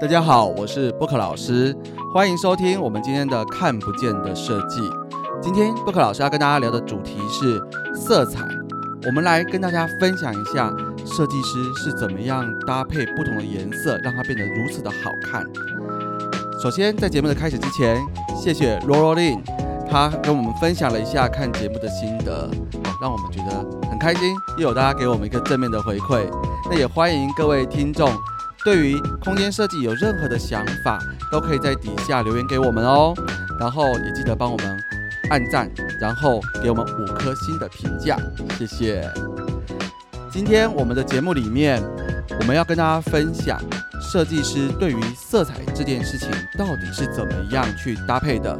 大家好，我是 Book 老师，欢迎收听我们今天的看不见的设计。今天 Book 老师要跟大家聊的主题是色彩，我们来跟大家分享一下设计师是怎么样搭配不同的颜色，让它变得如此的好看。首先，在节目的开始之前，谢谢 l o r a Lin，他跟我们分享了一下看节目的心得，让我们觉得很开心，又有大家给我们一个正面的回馈。那也欢迎各位听众。对于空间设计有任何的想法，都可以在底下留言给我们哦。然后也记得帮我们按赞，然后给我们五颗星的评价，谢谢。今天我们的节目里面，我们要跟大家分享设计师对于色彩这件事情到底是怎么样去搭配的。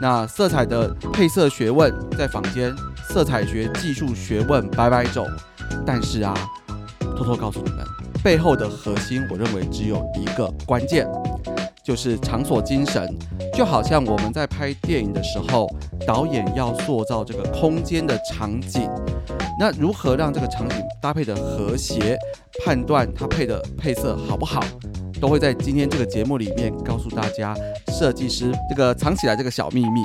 那色彩的配色学问，在坊间色彩学技术学问百百种，但是啊，偷偷告诉你们。背后的核心，我认为只有一个关键，就是场所精神。就好像我们在拍电影的时候，导演要塑造这个空间的场景，那如何让这个场景搭配的和谐，判断它配的配色好不好，都会在今天这个节目里面告诉大家，设计师这个藏起来这个小秘密。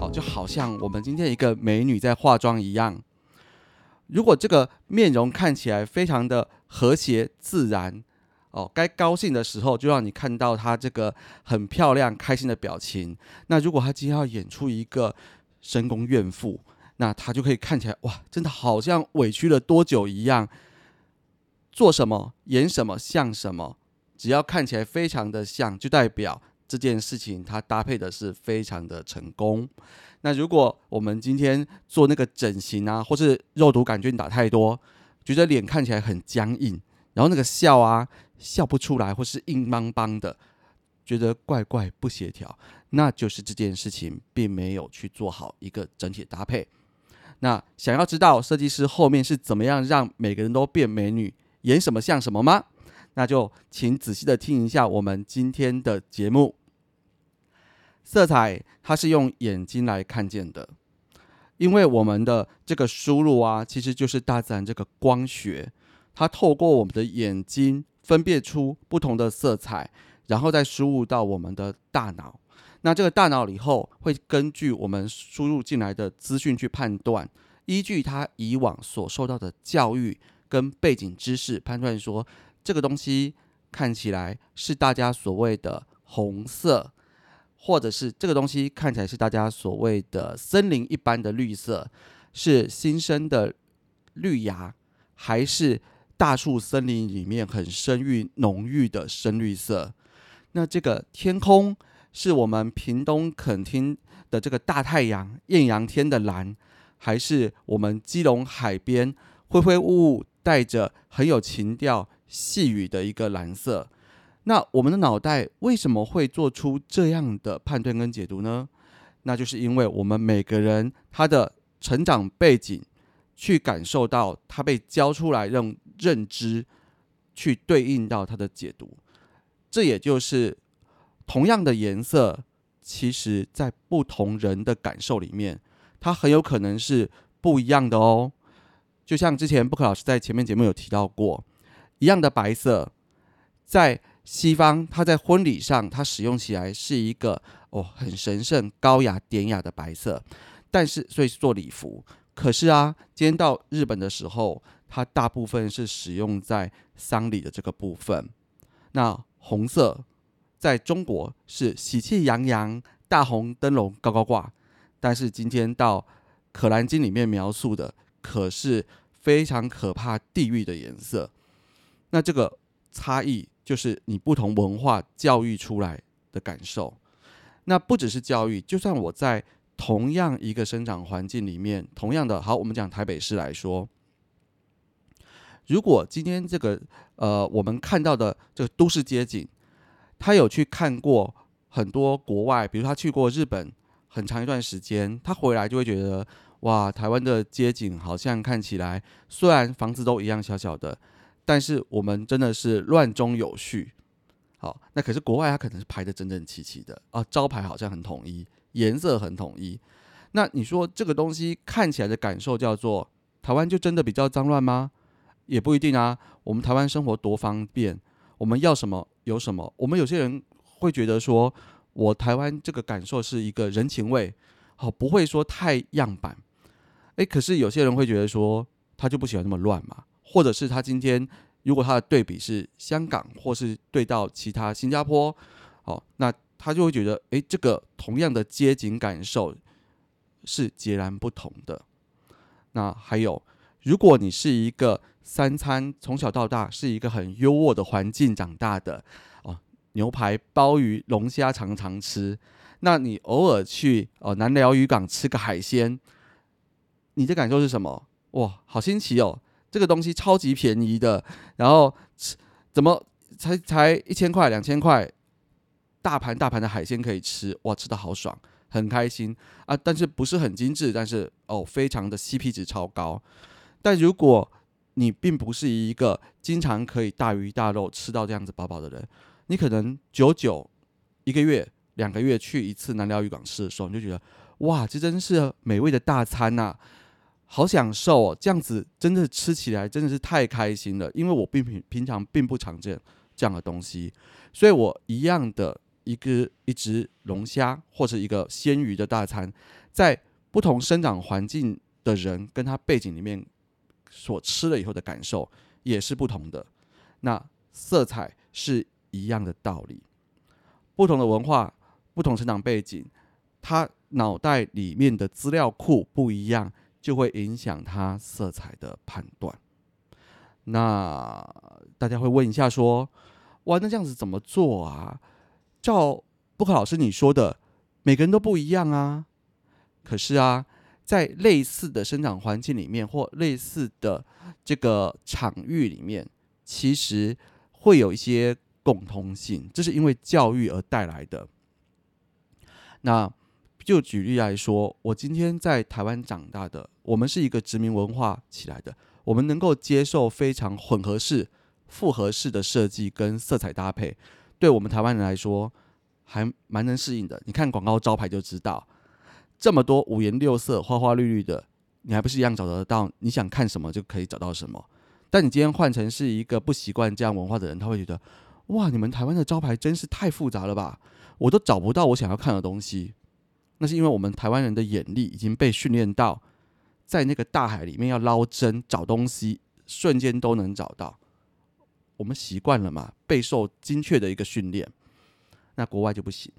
哦，就好像我们今天一个美女在化妆一样。如果这个面容看起来非常的和谐自然，哦，该高兴的时候就让你看到他这个很漂亮、开心的表情。那如果他今天要演出一个深宫怨妇，那他就可以看起来哇，真的好像委屈了多久一样。做什么演什么像什么，只要看起来非常的像，就代表这件事情它搭配的是非常的成功。那如果我们今天做那个整形啊，或是肉毒杆菌打太多，觉得脸看起来很僵硬，然后那个笑啊笑不出来，或是硬邦邦的，觉得怪怪不协调，那就是这件事情并没有去做好一个整体搭配。那想要知道设计师后面是怎么样让每个人都变美女，演什么像什么吗？那就请仔细的听一下我们今天的节目。色彩它是用眼睛来看见的，因为我们的这个输入啊，其实就是大自然这个光学，它透过我们的眼睛分辨出不同的色彩，然后再输入到我们的大脑。那这个大脑以后会根据我们输入进来的资讯去判断，依据它以往所受到的教育跟背景知识判断说，这个东西看起来是大家所谓的红色。或者是这个东西看起来是大家所谓的森林一般的绿色，是新生的绿芽，还是大树森林里面很深郁浓郁的深绿色？那这个天空是我们屏东垦丁的这个大太阳艳阳天的蓝，还是我们基隆海边灰灰雾雾带着很有情调细雨的一个蓝色？那我们的脑袋为什么会做出这样的判断跟解读呢？那就是因为我们每个人他的成长背景，去感受到他被教出来用认知去对应到他的解读，这也就是同样的颜色，其实在不同人的感受里面，它很有可能是不一样的哦。就像之前布克老师在前面节目有提到过，一样的白色，在西方，它在婚礼上，它使用起来是一个哦很神圣、高雅、典雅的白色，但是所以是做礼服。可是啊，今天到日本的时候，它大部分是使用在丧礼的这个部分。那红色在中国是喜气洋洋、大红灯笼高高挂，但是今天到《可兰经》里面描述的，可是非常可怕地狱的颜色。那这个差异。就是你不同文化教育出来的感受，那不只是教育，就算我在同样一个生长环境里面，同样的好，我们讲台北市来说，如果今天这个呃我们看到的这个都市街景，他有去看过很多国外，比如他去过日本很长一段时间，他回来就会觉得哇，台湾的街景好像看起来虽然房子都一样小小的。但是我们真的是乱中有序，好，那可是国外它可能是排的整整齐齐的啊，招牌好像很统一，颜色很统一。那你说这个东西看起来的感受叫做台湾就真的比较脏乱吗？也不一定啊。我们台湾生活多方便，我们要什么有什么？我们有些人会觉得说，我台湾这个感受是一个人情味，好不会说太样板。诶，可是有些人会觉得说，他就不喜欢那么乱嘛，或者是他今天如果他的对比是香港，或是对到其他新加坡，哦，那他就会觉得，诶，这个同样的街景感受是截然不同的。那还有，如果你是一个三餐从小到大是一个很优渥的环境长大的哦，牛排、鲍鱼、龙虾常常吃，那你偶尔去哦南寮渔港吃个海鲜，你的感受是什么？哇，好新奇哦！这个东西超级便宜的，然后怎么才才一千块、两千块，大盘大盘的海鲜可以吃，哇，吃的好爽。很开心啊，但是不是很精致，但是哦，非常的 CP 值超高。但如果你并不是一个经常可以大鱼大肉吃到这样子饱饱的人，你可能久久一个月、两个月去一次南寮渔港吃的时候，你就觉得哇，这真是美味的大餐呐，好享受哦！这样子真的吃起来真的是太开心了，因为我并平平常并不常见这样的东西，所以我一样的。一个一只龙虾或者一个鲜鱼的大餐，在不同生长环境的人跟他背景里面所吃了以后的感受也是不同的。那色彩是一样的道理，不同的文化、不同成长背景，他脑袋里面的资料库不一样，就会影响他色彩的判断。那大家会问一下说：哇，那这样子怎么做啊？照布克老师你说的，每个人都不一样啊。可是啊，在类似的生长环境里面，或类似的这个场域里面，其实会有一些共通性，这是因为教育而带来的。那就举例来说，我今天在台湾长大的，我们是一个殖民文化起来的，我们能够接受非常混合式、复合式的设计跟色彩搭配。对我们台湾人来说，还蛮能适应的。你看广告招牌就知道，这么多五颜六色、花花绿绿的，你还不是一样找得到？你想看什么就可以找到什么。但你今天换成是一个不习惯这样文化的人，他会觉得，哇，你们台湾的招牌真是太复杂了吧？我都找不到我想要看的东西。那是因为我们台湾人的眼力已经被训练到，在那个大海里面要捞针找东西，瞬间都能找到。我们习惯了嘛，备受精确的一个训练，那国外就不行。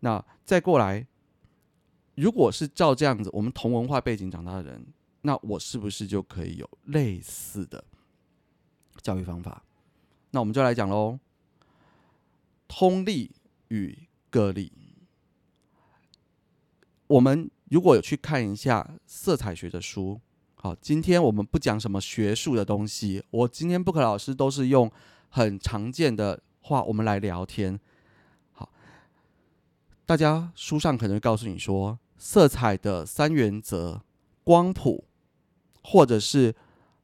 那再过来，如果是照这样子，我们同文化背景长大的人，那我是不是就可以有类似的教育方法？那我们就来讲喽，通例与个例。我们如果有去看一下色彩学的书。好，今天我们不讲什么学术的东西。我今天不可老师都是用很常见的话，我们来聊天。好，大家书上可能会告诉你说，色彩的三原则：光谱，或者是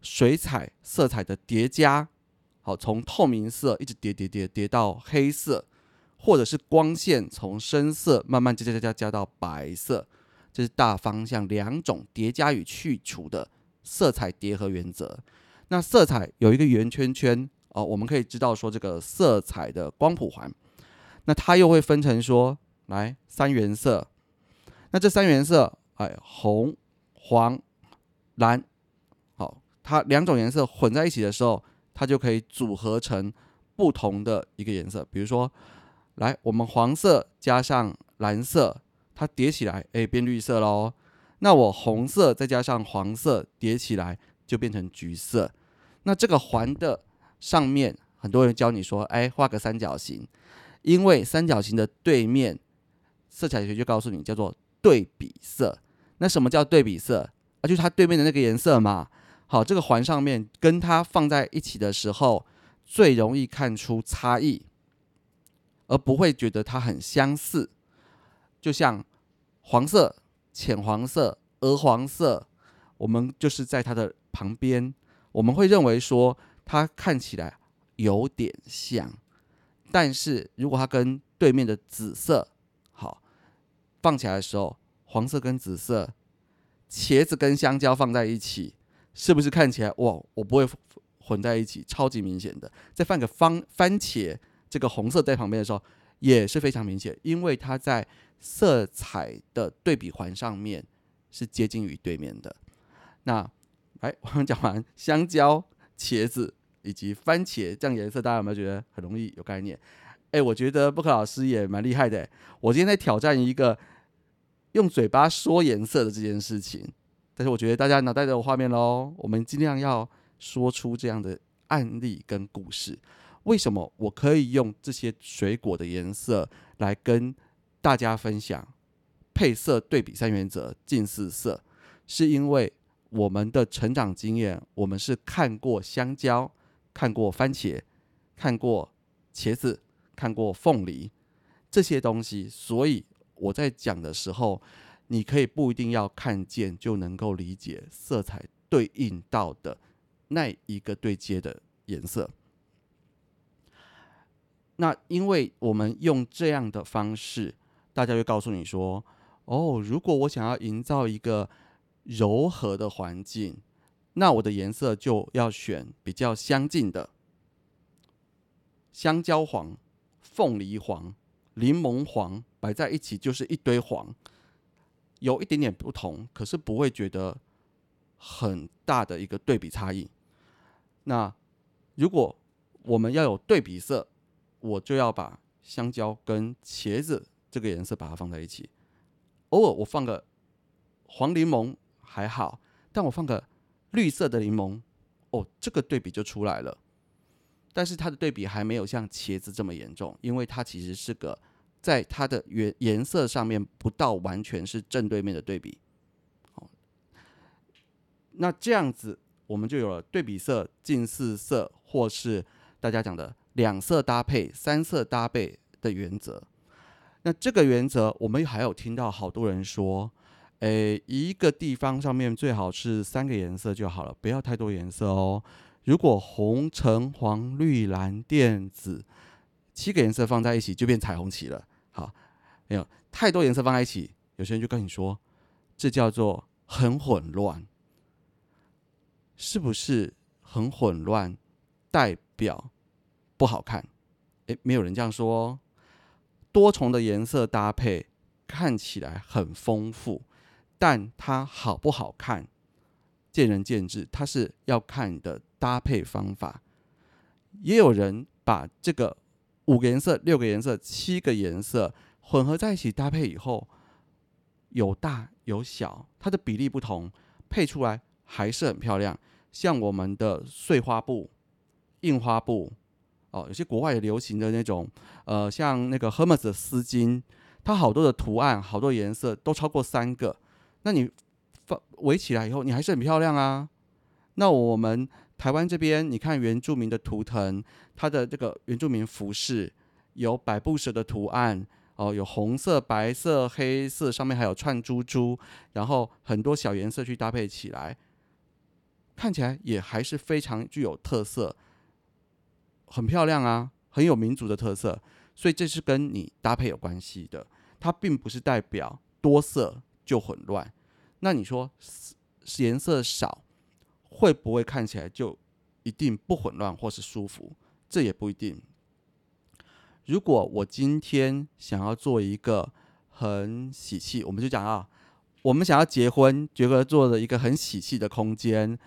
水彩色彩的叠加。好，从透明色一直叠叠叠叠到黑色，或者是光线从深色慢慢加加加加加到白色。这是大方向两种叠加与去除的色彩叠合原则。那色彩有一个圆圈圈哦，我们可以知道说这个色彩的光谱环。那它又会分成说来三原色。那这三原色，哎，红、黄、蓝，好，它两种颜色混在一起的时候，它就可以组合成不同的一个颜色。比如说，来我们黄色加上蓝色。它叠起来，哎，变绿色喽。那我红色再加上黄色叠起来，就变成橘色。那这个环的上面，很多人教你说，哎，画个三角形，因为三角形的对面，色彩学就告诉你叫做对比色。那什么叫对比色？啊，就是它对面的那个颜色嘛。好，这个环上面跟它放在一起的时候，最容易看出差异，而不会觉得它很相似，就像。黄色、浅黄色、鹅黄色，我们就是在它的旁边，我们会认为说它看起来有点像，但是如果它跟对面的紫色好放起来的时候，黄色跟紫色，茄子跟香蕉放在一起，是不是看起来哇？我不会混在一起，超级明显的。再放个番番茄这个红色在旁边的时候，也是非常明显，因为它在色彩的对比环上面是接近于对面的。那，哎，我们讲完香蕉、茄子以及番茄这样颜色，大家有没有觉得很容易有概念？哎，我觉得布克老师也蛮厉害的。我今天在挑战一个用嘴巴说颜色的这件事情，但是我觉得大家脑袋都有画面喽。我们尽量要说出这样的案例跟故事。为什么我可以用这些水果的颜色来跟大家分享配色对比三原则近似色？是因为我们的成长经验，我们是看过香蕉，看过番茄，看过茄子。看过凤梨这些东西，所以我在讲的时候，你可以不一定要看见就能够理解色彩对应到的那一个对接的颜色。那因为我们用这样的方式，大家会告诉你说：“哦，如果我想要营造一个柔和的环境，那我的颜色就要选比较相近的香蕉黄。”凤梨黄、柠檬黄摆在一起就是一堆黄，有一点点不同，可是不会觉得很大的一个对比差异。那如果我们要有对比色，我就要把香蕉跟茄子这个颜色把它放在一起。偶尔我放个黄柠檬还好，但我放个绿色的柠檬，哦，这个对比就出来了。但是它的对比还没有像茄子这么严重，因为它其实是个在它的原颜色上面不到完全是正对面的对比。好，那这样子我们就有了对比色、近似色，或是大家讲的两色搭配、三色搭配的原则。那这个原则，我们还有听到好多人说，诶，一个地方上面最好是三个颜色就好了，不要太多颜色哦。如果红、橙、黄、绿、蓝、靛、紫七个颜色放在一起，就变彩虹旗了。好，没有太多颜色放在一起，有些人就跟你说，这叫做很混乱，是不是很混乱？代表不好看？诶，没有人这样说。多重的颜色搭配看起来很丰富，但它好不好看？见仁见智，它是要看你的搭配方法。也有人把这个五个颜色、六个颜色、七个颜色混合在一起搭配以后，有大有小，它的比例不同，配出来还是很漂亮。像我们的碎花布、印花布，哦，有些国外也流行的那种，呃，像那个 Hermes 的丝巾，它好多的图案、好多颜色都超过三个，那你放。围起来以后，你还是很漂亮啊。那我们台湾这边，你看原住民的图腾，它的这个原住民服饰有百步蛇的图案哦，有红色、白色、黑色，上面还有串珠珠，然后很多小颜色去搭配起来，看起来也还是非常具有特色，很漂亮啊，很有民族的特色。所以这是跟你搭配有关系的，它并不是代表多色就混乱。那你说颜色少会不会看起来就一定不混乱或是舒服？这也不一定。如果我今天想要做一个很喜气，我们就讲啊，我们想要结婚，觉得做的一个很喜气的空间，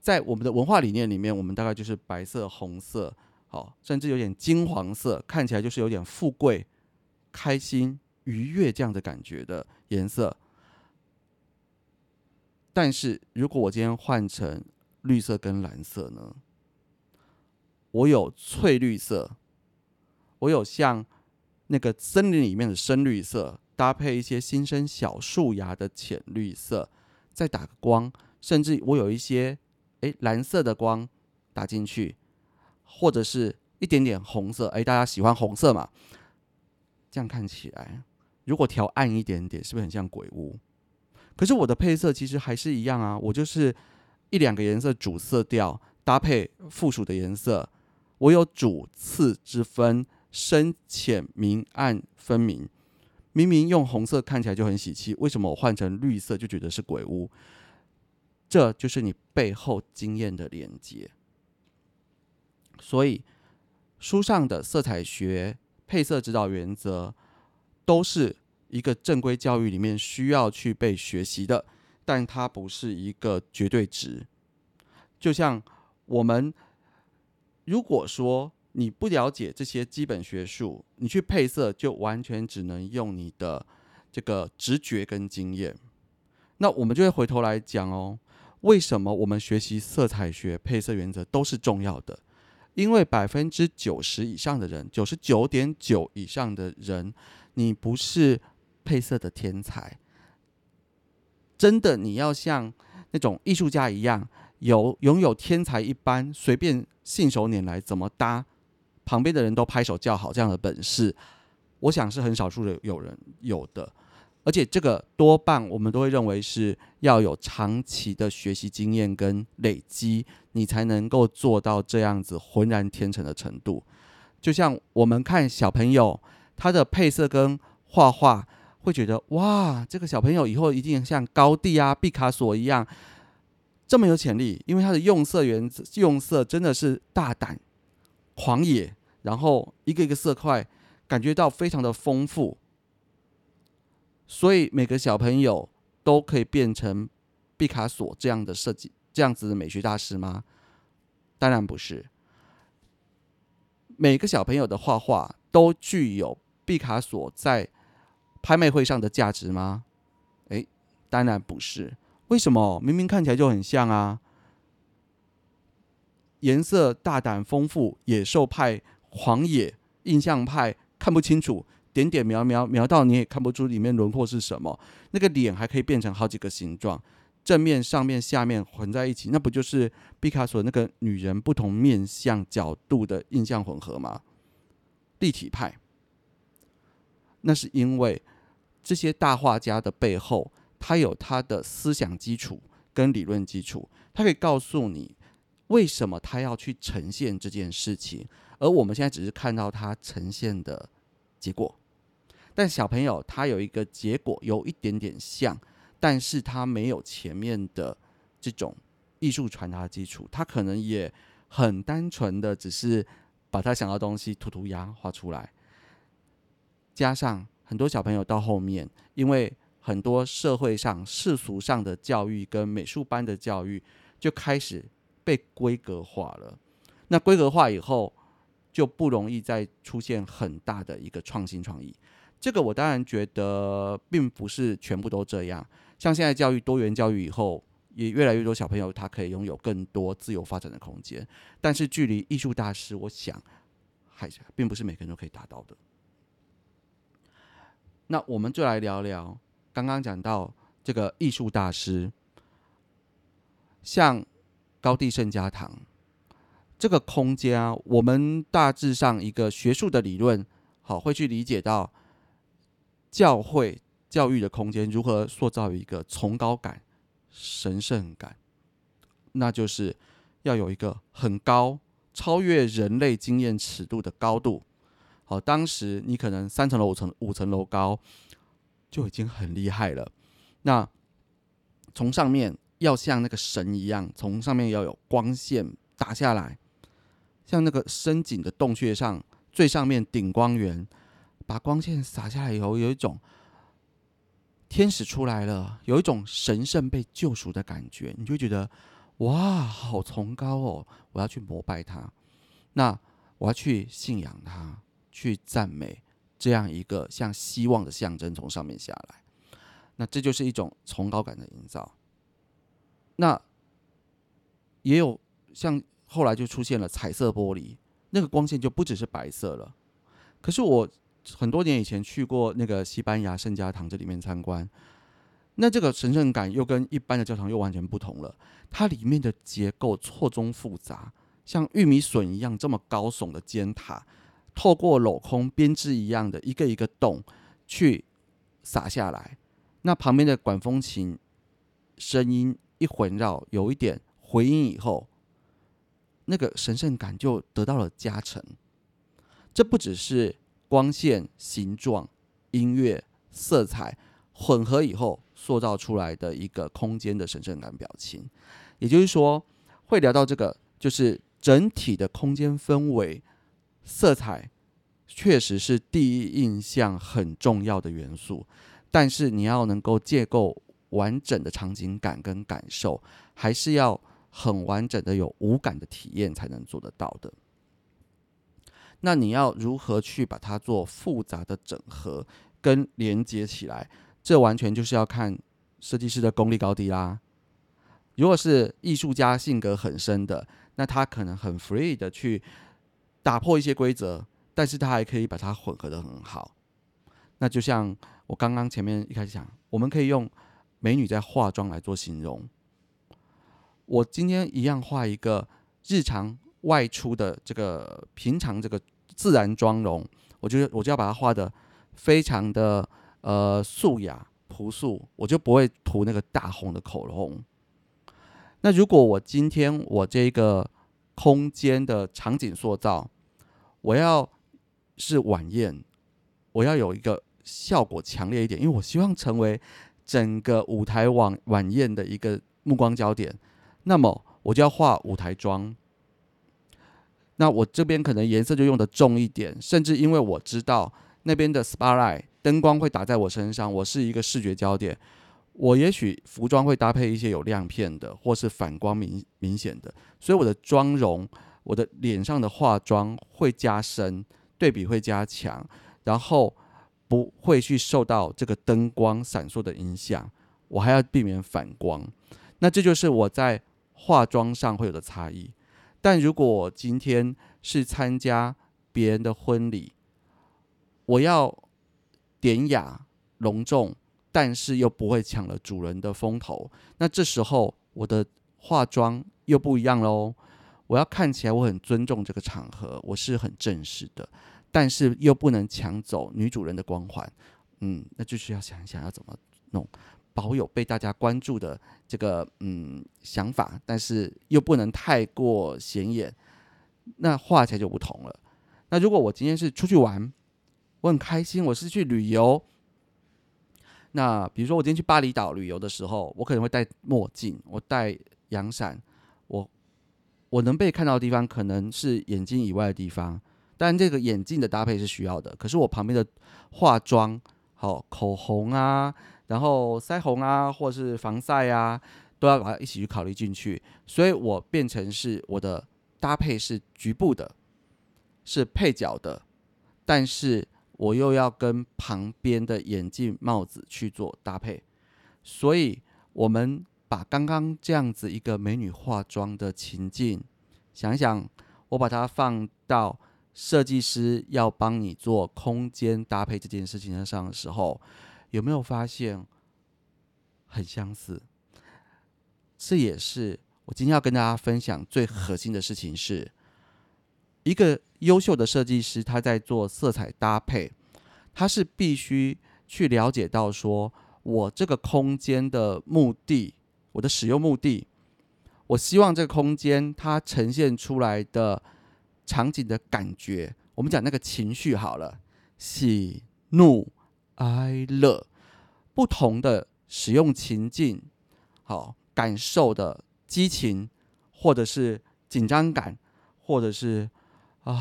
在我们的文化理念里面，我们大概就是白色、红色，好，甚至有点金黄色，看起来就是有点富贵、开心、愉悦这样的感觉的颜色。但是如果我今天换成绿色跟蓝色呢？我有翠绿色，我有像那个森林里面的深绿色，搭配一些新生小树芽的浅绿色，再打个光，甚至我有一些诶蓝色的光打进去，或者是一点点红色，诶，大家喜欢红色嘛？这样看起来，如果调暗一点点，是不是很像鬼屋？可是我的配色其实还是一样啊，我就是一两个颜色主色调搭配附属的颜色，我有主次之分，深浅明暗分明。明明用红色看起来就很喜气，为什么我换成绿色就觉得是鬼屋？这就是你背后经验的连接。所以书上的色彩学配色指导原则都是一个正规教育里面需要去被学习的，但它不是一个绝对值。就像我们如果说你不了解这些基本学术，你去配色就完全只能用你的这个直觉跟经验。那我们就会回头来讲哦，为什么我们学习色彩学配色原则都是重要的？因为百分之九十以上的人，九十九点九以上的人，你不是配色的天才，真的你要像那种艺术家一样，有拥有天才一般随便信手拈来怎么搭，旁边的人都拍手叫好这样的本事，我想是很少数的有人有的。而且这个多半我们都会认为是要有长期的学习经验跟累积，你才能够做到这样子浑然天成的程度。就像我们看小朋友他的配色跟画画，会觉得哇，这个小朋友以后一定像高地啊、毕卡索一样这么有潜力，因为他的用色原则、用色真的是大胆、狂野，然后一个一个色块感觉到非常的丰富。所以每个小朋友都可以变成毕卡索这样的设计、这样子的美学大师吗？当然不是。每个小朋友的画画都具有毕卡索在拍卖会上的价值吗？诶，当然不是。为什么？明明看起来就很像啊！颜色大胆丰富，野兽派、狂野、印象派，看不清楚。点点描描描到你也看不出里面轮廓是什么，那个脸还可以变成好几个形状，正面、上面、下面混在一起，那不就是毕卡索那个女人不同面相角度的印象混合吗？立体派，那是因为这些大画家的背后，他有他的思想基础跟理论基础，他可以告诉你为什么他要去呈现这件事情，而我们现在只是看到他呈现的结果。但小朋友他有一个结果有一点点像，但是他没有前面的这种艺术传达基础，他可能也很单纯的只是把他想要东西涂涂鸦画出来，加上很多小朋友到后面，因为很多社会上世俗上的教育跟美术班的教育就开始被规格化了，那规格化以后就不容易再出现很大的一个创新创意。这个我当然觉得并不是全部都这样，像现在教育多元教育以后，也越来越多小朋友他可以拥有更多自由发展的空间。但是距离艺术大师，我想还并不是每个人都可以达到的。那我们就来聊聊刚刚讲到这个艺术大师，像高地圣家堂这个空间啊，我们大致上一个学术的理论，好会去理解到。教会教育的空间如何塑造一个崇高感、神圣感？那就是要有一个很高、超越人类经验尺度的高度。好，当时你可能三层楼、五层、五层楼高就已经很厉害了。那从上面要像那个神一样，从上面要有光线打下来，像那个深井的洞穴上最上面顶光源。把光线洒下来以后，有一种天使出来了，有一种神圣被救赎的感觉，你就觉得哇，好崇高哦！我要去膜拜他，那我要去信仰他，去赞美这样一个像希望的象征从上面下来，那这就是一种崇高感的营造。那也有像后来就出现了彩色玻璃，那个光线就不只是白色了。可是我。很多年以前去过那个西班牙圣家堂这里面参观，那这个神圣感又跟一般的教堂又完全不同了。它里面的结构错综复杂，像玉米笋一样这么高耸的尖塔，透过镂空编织一样的一个一个洞去洒下来。那旁边的管风琴声音一环绕，有一点回音以后，那个神圣感就得到了加成。这不只是。光线、形状、音乐、色彩混合以后，塑造出来的一个空间的神圣感表情。也就是说，会聊到这个，就是整体的空间氛围色彩确实是第一印象很重要的元素，但是你要能够建构完整的场景感跟感受，还是要很完整的有无感的体验才能做得到的。那你要如何去把它做复杂的整合跟连接起来？这完全就是要看设计师的功力高低啦。如果是艺术家性格很深的，那他可能很 free 的去打破一些规则，但是他还可以把它混合的很好。那就像我刚刚前面一开始讲，我们可以用美女在化妆来做形容。我今天一样画一个日常外出的这个平常这个。自然妆容，我就我就要把它画的非常的呃素雅朴素，我就不会涂那个大红的口红。那如果我今天我这个空间的场景塑造，我要是晚宴，我要有一个效果强烈一点，因为我希望成为整个舞台晚晚宴的一个目光焦点，那么我就要画舞台妆。那我这边可能颜色就用的重一点，甚至因为我知道那边的 spotlight 灯光会打在我身上，我是一个视觉焦点，我也许服装会搭配一些有亮片的，或是反光明明显的，所以我的妆容，我的脸上的化妆会加深，对比会加强，然后不会去受到这个灯光闪烁的影响，我还要避免反光，那这就是我在化妆上会有的差异。但如果我今天是参加别人的婚礼，我要典雅隆重，但是又不会抢了主人的风头，那这时候我的化妆又不一样喽。我要看起来我很尊重这个场合，我是很正式的，但是又不能抢走女主人的光环。嗯，那就是要想一想要怎么弄。保有被大家关注的这个嗯想法，但是又不能太过显眼，那画起来就不同了。那如果我今天是出去玩，我很开心，我是去旅游。那比如说我今天去巴厘岛旅游的时候，我可能会戴墨镜，我戴阳伞，我我能被看到的地方可能是眼睛以外的地方，但这个眼镜的搭配是需要的。可是我旁边的化妆，好口红啊。然后腮红啊，或是防晒啊，都要把它一起去考虑进去。所以我变成是我的搭配是局部的，是配角的，但是我又要跟旁边的眼镜、帽子去做搭配。所以，我们把刚刚这样子一个美女化妆的情境，想一想，我把它放到设计师要帮你做空间搭配这件事情上的时候。有没有发现很相似？这也是我今天要跟大家分享最核心的事情：是一个优秀的设计师，他在做色彩搭配，他是必须去了解到，说我这个空间的目的，我的使用目的，我希望这个空间它呈现出来的场景的感觉，我们讲那个情绪好了，喜怒。哀乐，不同的使用情境，好感受的激情，或者是紧张感，或者是啊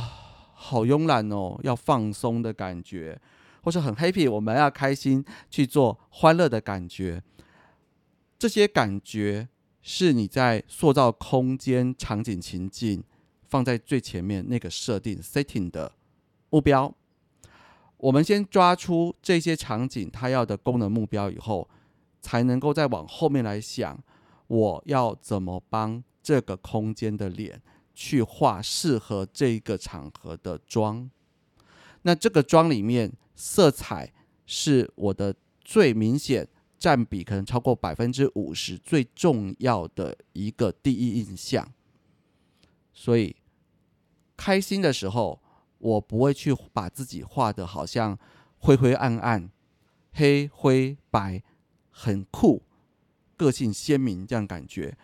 好慵懒哦，要放松的感觉，或是很 happy，我们要开心去做欢乐的感觉。这些感觉是你在塑造空间场景情境放在最前面那个设定 setting 的目标。我们先抓出这些场景它要的功能目标以后，才能够再往后面来想，我要怎么帮这个空间的脸去画适合这个场合的妆。那这个妆里面，色彩是我的最明显占比，可能超过百分之五十最重要的一个第一印象。所以开心的时候。我不会去把自己画的好像灰灰暗暗、黑灰白，很酷、个性鲜明这样感觉。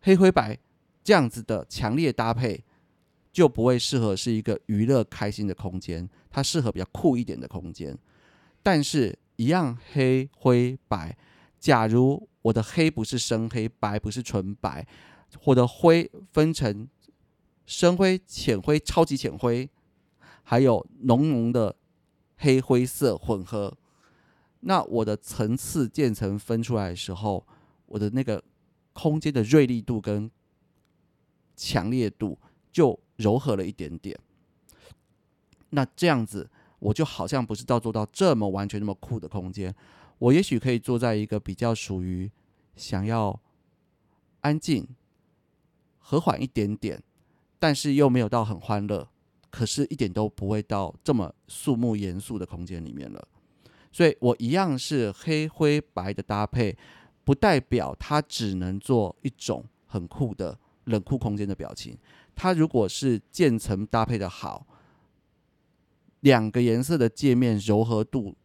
黑灰白这样子的强烈搭配，就不会适合是一个娱乐开心的空间，它适合比较酷一点的空间。但是，一样黑灰白，假如我的黑不是深黑，白不是纯白，或者灰分成深灰、浅灰、超级浅灰。还有浓浓的黑灰色混合，那我的层次渐层分出来的时候，我的那个空间的锐利度跟强烈度就柔和了一点点。那这样子，我就好像不是到做到这么完全那么酷的空间，我也许可以坐在一个比较属于想要安静、和缓一点点，但是又没有到很欢乐，可是一点都不会到这么肃穆严肃的空间里面了。所以我一样是黑灰白的搭配，不代表它只能做一种很酷的冷酷空间的表情。它如果是渐层搭配的好。两个颜色的界面柔和度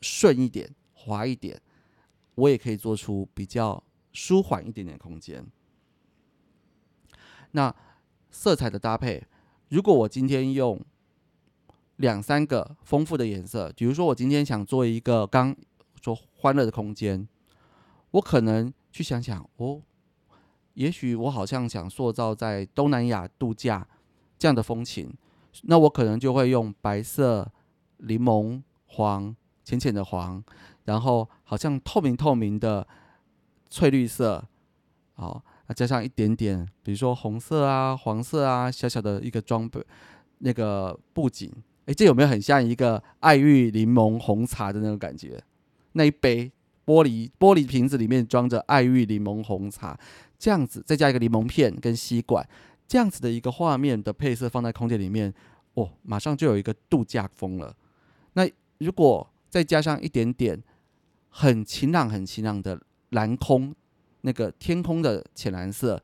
顺一点、滑一点，我也可以做出比较舒缓一点点空间。那色彩的搭配，如果我今天用两三个丰富的颜色，比如说我今天想做一个刚说欢乐的空间，我可能去想想哦，也许我好像想塑造在东南亚度假这样的风情。那我可能就会用白色、柠檬黄、浅浅的黄，然后好像透明透明的翠绿色，好，啊加上一点点，比如说红色啊、黄色啊，小小的一个装备，那个布景，哎，这有没有很像一个爱玉柠檬红茶的那种感觉？那一杯玻璃玻璃瓶子里面装着爱玉柠檬红茶，这样子，再加一个柠檬片跟吸管。这样子的一个画面的配色放在空间里面，哦，马上就有一个度假风了。那如果再加上一点点很晴朗、很晴朗的蓝空，那个天空的浅蓝色，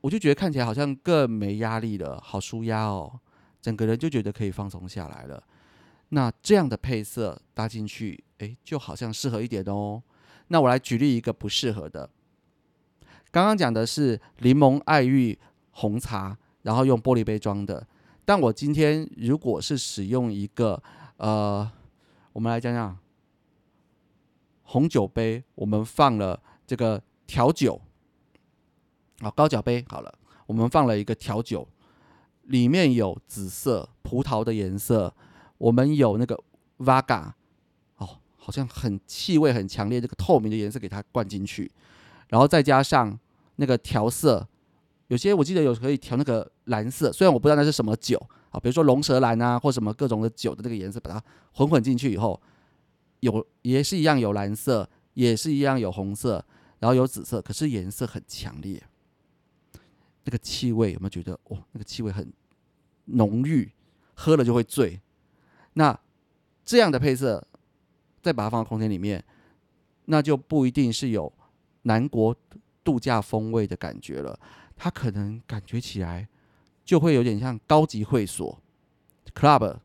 我就觉得看起来好像更没压力了，好舒压哦，整个人就觉得可以放松下来了。那这样的配色搭进去，诶，就好像适合一点哦。那我来举例一个不适合的，刚刚讲的是柠檬爱玉。红茶，然后用玻璃杯装的。但我今天如果是使用一个呃，我们来讲讲红酒杯，我们放了这个调酒，啊，高脚杯好了，我们放了一个调酒，里面有紫色葡萄的颜色，我们有那个 Vaga，哦，好像很气味很强烈，这个透明的颜色给它灌进去，然后再加上那个调色。有些我记得有可以调那个蓝色，虽然我不知道那是什么酒啊，比如说龙舌兰啊，或什么各种的酒的那个颜色，把它混混进去以后，有也是一样有蓝色，也是一样有红色，然后有紫色，可是颜色很强烈，那个气味有没有觉得哦？那个气味很浓郁，喝了就会醉。那这样的配色，再把它放到空间里面，那就不一定是有南国度假风味的感觉了。它可能感觉起来就会有点像高级会所 club，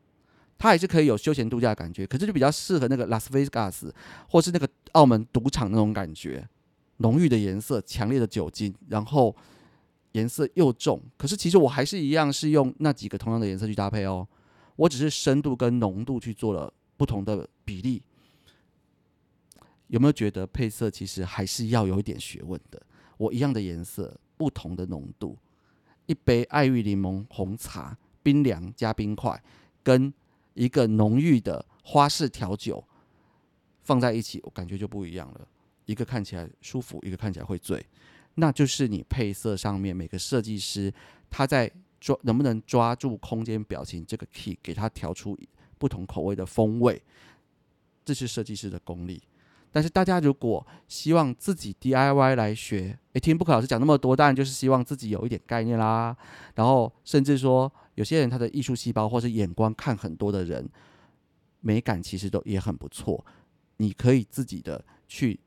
它还是可以有休闲度假的感觉，可是就比较适合那个拉斯维加斯或是那个澳门赌场那种感觉，浓郁的颜色、强烈的酒精，然后颜色又重。可是其实我还是一样是用那几个同样的颜色去搭配哦，我只是深度跟浓度去做了不同的比例。有没有觉得配色其实还是要有一点学问的？我一样的颜色。不同的浓度，一杯爱玉柠檬红茶，冰凉加冰块，跟一个浓郁的花式调酒放在一起，我感觉就不一样了。一个看起来舒服，一个看起来会醉，那就是你配色上面每个设计师他在抓能不能抓住空间表情这个 key，给他调出不同口味的风味，这是设计师的功力。但是大家如果希望自己 DIY 来学，诶，听布克老师讲那么多，当然就是希望自己有一点概念啦。然后甚至说，有些人他的艺术细胞或是眼光看很多的人，美感其实都也很不错。你可以自己的去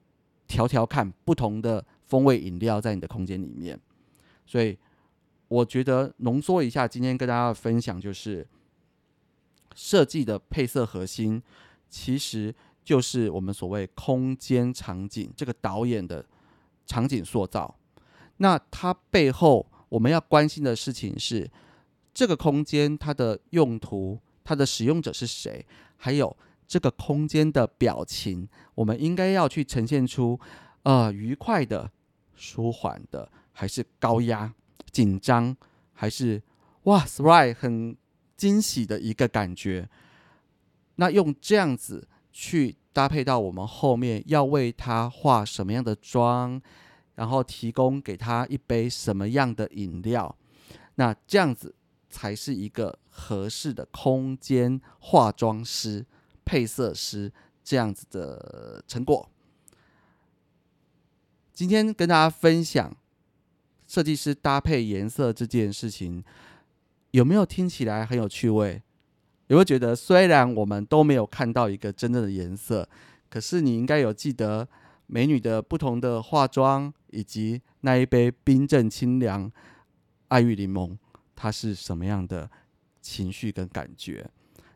调调看不同的风味饮料在你的空间里面。所以我觉得浓缩一下，今天跟大家分享就是设计的配色核心，其实。就是我们所谓空间场景这个导演的场景塑造，那它背后我们要关心的事情是这个空间它的用途、它的使用者是谁，还有这个空间的表情，我们应该要去呈现出呃愉快的、舒缓的，还是高压、紧张，还是哇，right 很。惊喜的一个感觉。那用这样子去搭配到我们后面要为他化什么样的妆，然后提供给他一杯什么样的饮料，那这样子才是一个合适的空间化妆师、配色师这样子的成果。今天跟大家分享设计师搭配颜色这件事情，有没有听起来很有趣味？有没有觉得虽然我们都没有看到一个真正的颜色，可是你应该有记得美女的不同的化妆，以及那一杯冰镇清凉爱玉柠檬，它是什么样的情绪跟感觉？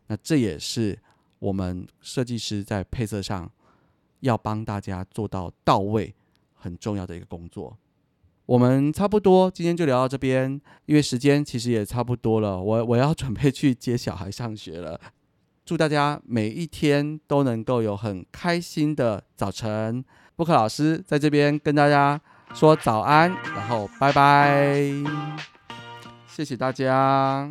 那这也是我们设计师在配色上要帮大家做到到位。很重要的一个工作，我们差不多今天就聊到这边，因为时间其实也差不多了，我我要准备去接小孩上学了。祝大家每一天都能够有很开心的早晨。布克老师在这边跟大家说早安，然后拜拜，谢谢大家。